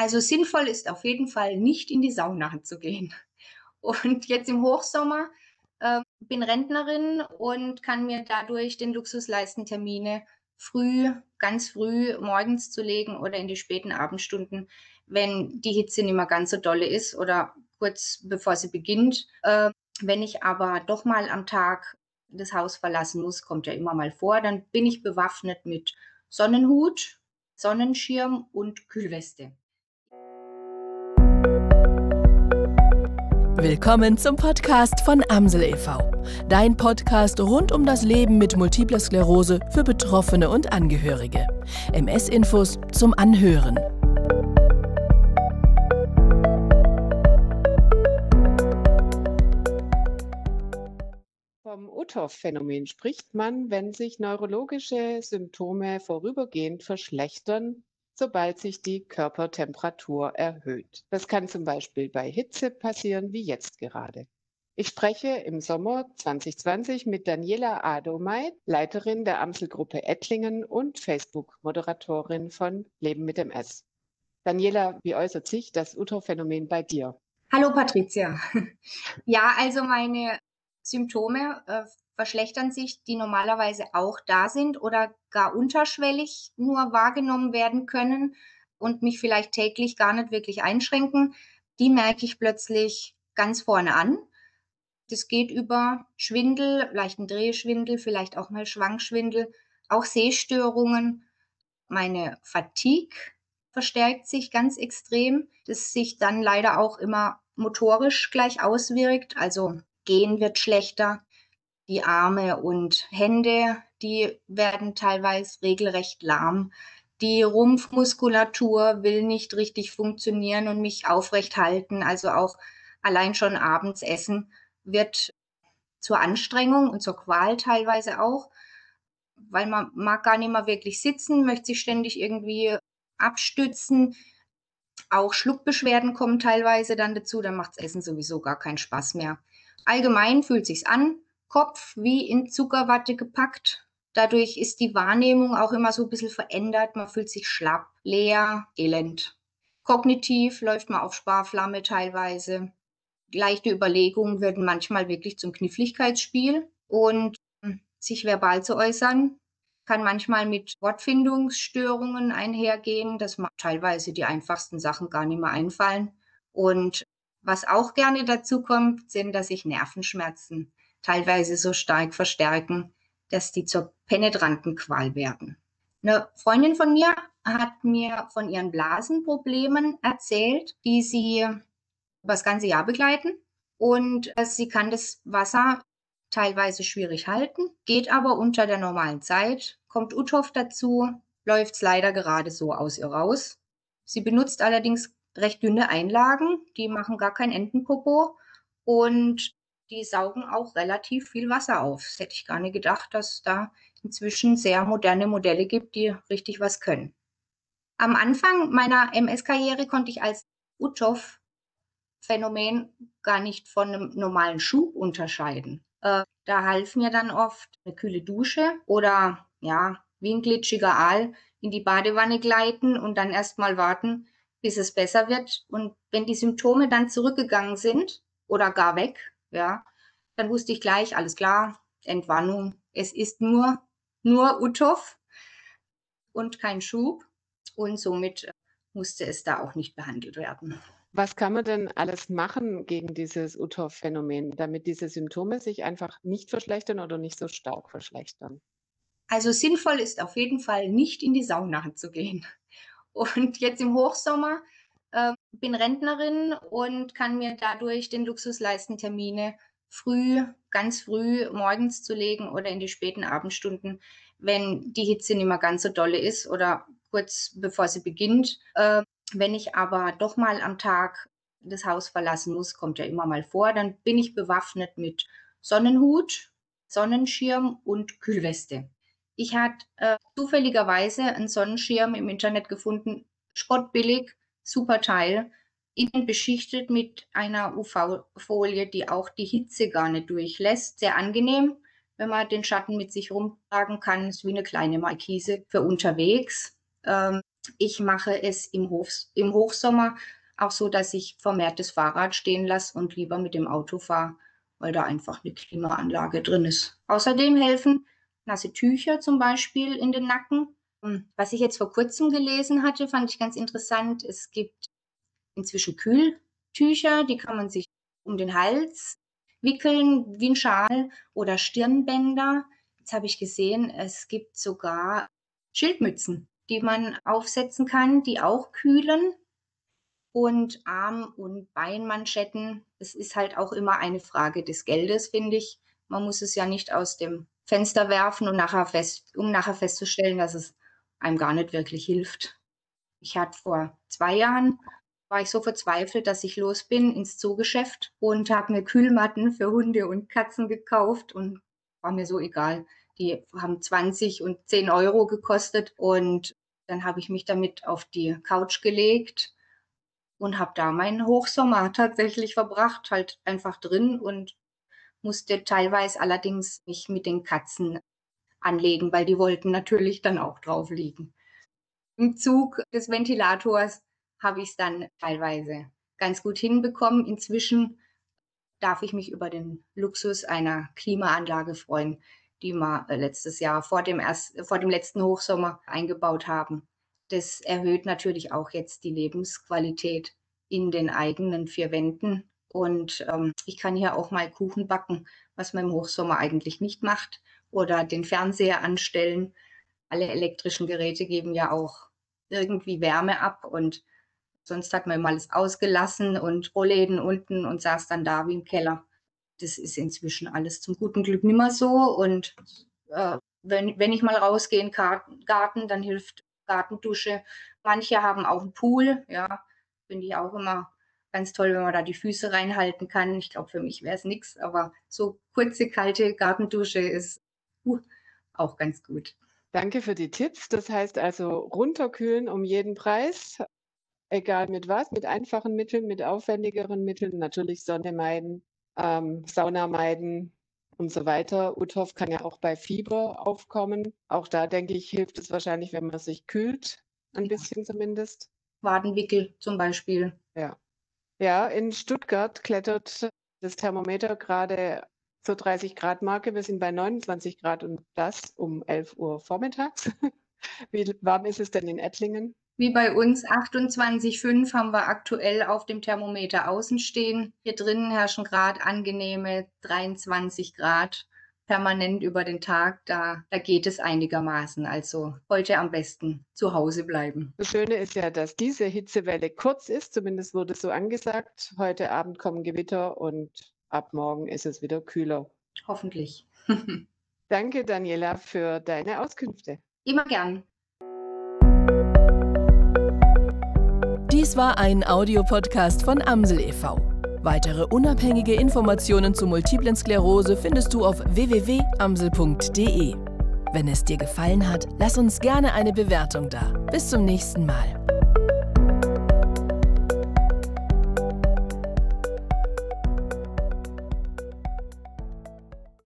Also sinnvoll ist auf jeden Fall nicht in die Sauna zu gehen. Und jetzt im Hochsommer äh, bin Rentnerin und kann mir dadurch den Luxus leisten, Termine früh, ganz früh morgens zu legen oder in die späten Abendstunden, wenn die Hitze nicht mehr ganz so dolle ist oder kurz bevor sie beginnt. Äh, wenn ich aber doch mal am Tag das Haus verlassen muss, kommt ja immer mal vor, dann bin ich bewaffnet mit Sonnenhut, Sonnenschirm und Kühlweste. Willkommen zum Podcast von Amsel e.V., dein Podcast rund um das Leben mit multipler Sklerose für Betroffene und Angehörige. MS-Infos zum Anhören. Vom Uthoff-Phänomen spricht man, wenn sich neurologische Symptome vorübergehend verschlechtern sobald sich die Körpertemperatur erhöht. Das kann zum Beispiel bei Hitze passieren, wie jetzt gerade. Ich spreche im Sommer 2020 mit Daniela Adomeit, Leiterin der Amselgruppe Ettlingen und Facebook-Moderatorin von Leben mit MS. Daniela, wie äußert sich das Utro-Phänomen bei dir? Hallo Patricia. Ja, also meine Symptome äh, verschlechtern sich, die normalerweise auch da sind oder gar unterschwellig nur wahrgenommen werden können und mich vielleicht täglich gar nicht wirklich einschränken, die merke ich plötzlich ganz vorne an. Das geht über Schwindel, leichten Drehschwindel, vielleicht auch mal Schwankschwindel, auch Sehstörungen. Meine Fatigue verstärkt sich ganz extrem, das sich dann leider auch immer motorisch gleich auswirkt. Also gehen wird schlechter, die Arme und Hände, die werden teilweise regelrecht lahm. Die Rumpfmuskulatur will nicht richtig funktionieren und mich aufrecht halten. Also auch allein schon abends essen wird zur Anstrengung und zur Qual teilweise auch, weil man mag gar nicht mehr wirklich sitzen, möchte sich ständig irgendwie abstützen. Auch Schluckbeschwerden kommen teilweise dann dazu, dann macht das Essen sowieso gar keinen Spaß mehr. Allgemein fühlt sich's an, Kopf wie in Zuckerwatte gepackt. Dadurch ist die Wahrnehmung auch immer so ein bisschen verändert. Man fühlt sich schlapp, leer, elend. Kognitiv läuft man auf Sparflamme teilweise. Leichte Überlegungen werden manchmal wirklich zum Kniffligkeitsspiel und hm, sich verbal zu äußern kann manchmal mit Wortfindungsstörungen einhergehen, dass man teilweise die einfachsten Sachen gar nicht mehr einfallen. Und was auch gerne dazu kommt, sind, dass sich Nervenschmerzen teilweise so stark verstärken, dass die zur penetranten Qual werden. Eine Freundin von mir hat mir von ihren Blasenproblemen erzählt, die sie das ganze Jahr begleiten. Und sie kann das Wasser teilweise schwierig halten, geht aber unter der normalen Zeit, kommt Uthoff dazu, läuft es leider gerade so aus ihr raus. Sie benutzt allerdings recht dünne Einlagen, die machen gar kein Entenpopo und die saugen auch relativ viel Wasser auf. Das hätte ich gar nicht gedacht, dass es da inzwischen sehr moderne Modelle gibt, die richtig was können. Am Anfang meiner MS-Karriere konnte ich als Uthoff-Phänomen gar nicht von einem normalen Schub unterscheiden. Äh, da half mir dann oft eine kühle Dusche oder ja, wie ein glitschiger Aal in die Badewanne gleiten und dann erstmal warten, bis es besser wird. Und wenn die Symptome dann zurückgegangen sind oder gar weg, ja, dann wusste ich gleich, alles klar, Entwarnung. Es ist nur, nur Uthoff und kein Schub und somit äh, musste es da auch nicht behandelt werden. Was kann man denn alles machen gegen dieses Uthoff-Phänomen, damit diese Symptome sich einfach nicht verschlechtern oder nicht so stark verschlechtern? Also sinnvoll ist auf jeden Fall nicht in die Sauna zu gehen. Und jetzt im Hochsommer äh, bin Rentnerin und kann mir dadurch den Luxus leisten, Termine früh, ganz früh morgens zu legen oder in die späten Abendstunden, wenn die Hitze nicht mehr ganz so dolle ist oder kurz bevor sie beginnt. Äh, wenn ich aber doch mal am Tag das Haus verlassen muss, kommt ja immer mal vor, dann bin ich bewaffnet mit Sonnenhut, Sonnenschirm und Kühlweste. Ich hatte äh, zufälligerweise einen Sonnenschirm im Internet gefunden, spottbillig, super Teil, innen beschichtet mit einer UV-Folie, die auch die Hitze gar nicht durchlässt. Sehr angenehm, wenn man den Schatten mit sich rumtragen kann. Ist wie eine kleine Markise für unterwegs. Ähm, Ich mache es im, Hof, im Hochsommer auch so, dass ich vermehrt das Fahrrad stehen lasse und lieber mit dem Auto fahre, weil da einfach eine Klimaanlage drin ist. Außerdem helfen nasse Tücher zum Beispiel in den Nacken. Was ich jetzt vor kurzem gelesen hatte, fand ich ganz interessant. Es gibt inzwischen Kühltücher, die kann man sich um den Hals wickeln wie ein Schal oder Stirnbänder. Jetzt habe ich gesehen, es gibt sogar Schildmützen, die man aufsetzen kann, die auch kühlen. Und Arm- und Beinmanschetten. Es ist halt auch immer eine Frage des Geldes, finde ich. Man muss es ja nicht aus dem Fenster werfen und nachher fest, um nachher festzustellen, dass es einem gar nicht wirklich hilft. Ich hatte vor zwei Jahren war ich so verzweifelt, dass ich los bin ins Zoogeschäft und habe mir Kühlmatten für Hunde und Katzen gekauft und war mir so egal. Die haben 20 und 10 Euro gekostet und dann habe ich mich damit auf die Couch gelegt und habe da meinen Hochsommer tatsächlich verbracht, halt einfach drin und musste teilweise allerdings mich mit den Katzen anlegen, weil die wollten natürlich dann auch drauf liegen. Im Zug des Ventilators habe ich es dann teilweise ganz gut hinbekommen. Inzwischen darf ich mich über den Luxus einer Klimaanlage freuen, die wir äh, letztes Jahr vor dem, erst, vor dem letzten Hochsommer eingebaut haben. Das erhöht natürlich auch jetzt die Lebensqualität in den eigenen vier Wänden. Und ähm, ich kann hier auch mal Kuchen backen, was man im Hochsommer eigentlich nicht macht. Oder den Fernseher anstellen. Alle elektrischen Geräte geben ja auch irgendwie Wärme ab und Sonst hat man immer alles ausgelassen und Rollläden unten und saß dann da wie im Keller. Das ist inzwischen alles zum guten Glück nicht mehr so. Und äh, wenn, wenn ich mal rausgehe in den Garten, dann hilft Gartendusche. Manche haben auch einen Pool, ja, finde ich auch immer ganz toll, wenn man da die Füße reinhalten kann. Ich glaube, für mich wäre es nichts, aber so kurze, kalte Gartendusche ist uh, auch ganz gut. Danke für die Tipps. Das heißt also runterkühlen um jeden Preis egal mit was, mit einfachen Mitteln, mit aufwendigeren Mitteln, natürlich Sonne meiden, ähm, Sauna meiden und so weiter. Uthoff kann ja auch bei Fieber aufkommen. Auch da denke ich, hilft es wahrscheinlich, wenn man sich kühlt, ein ja. bisschen zumindest. Wadenwickel zum Beispiel. Ja. Ja, in Stuttgart klettert das Thermometer gerade zur 30 Grad Marke. Wir sind bei 29 Grad und das um 11 Uhr vormittags. Wie warm ist es denn in Ettlingen? Wie bei uns 28,5 haben wir aktuell auf dem Thermometer außen stehen. Hier drinnen herrschen gerade angenehme 23 Grad permanent über den Tag. Da, da geht es einigermaßen. Also heute am besten zu Hause bleiben. Das Schöne ist ja, dass diese Hitzewelle kurz ist. Zumindest wurde so angesagt. Heute Abend kommen Gewitter und ab morgen ist es wieder kühler. Hoffentlich. Danke, Daniela, für deine Auskünfte. Immer gern. Dies war ein Audiopodcast von Amsel e.V. Weitere unabhängige Informationen zu Multiplen Sklerose findest du auf www.amsel.de. Wenn es dir gefallen hat, lass uns gerne eine Bewertung da. Bis zum nächsten Mal.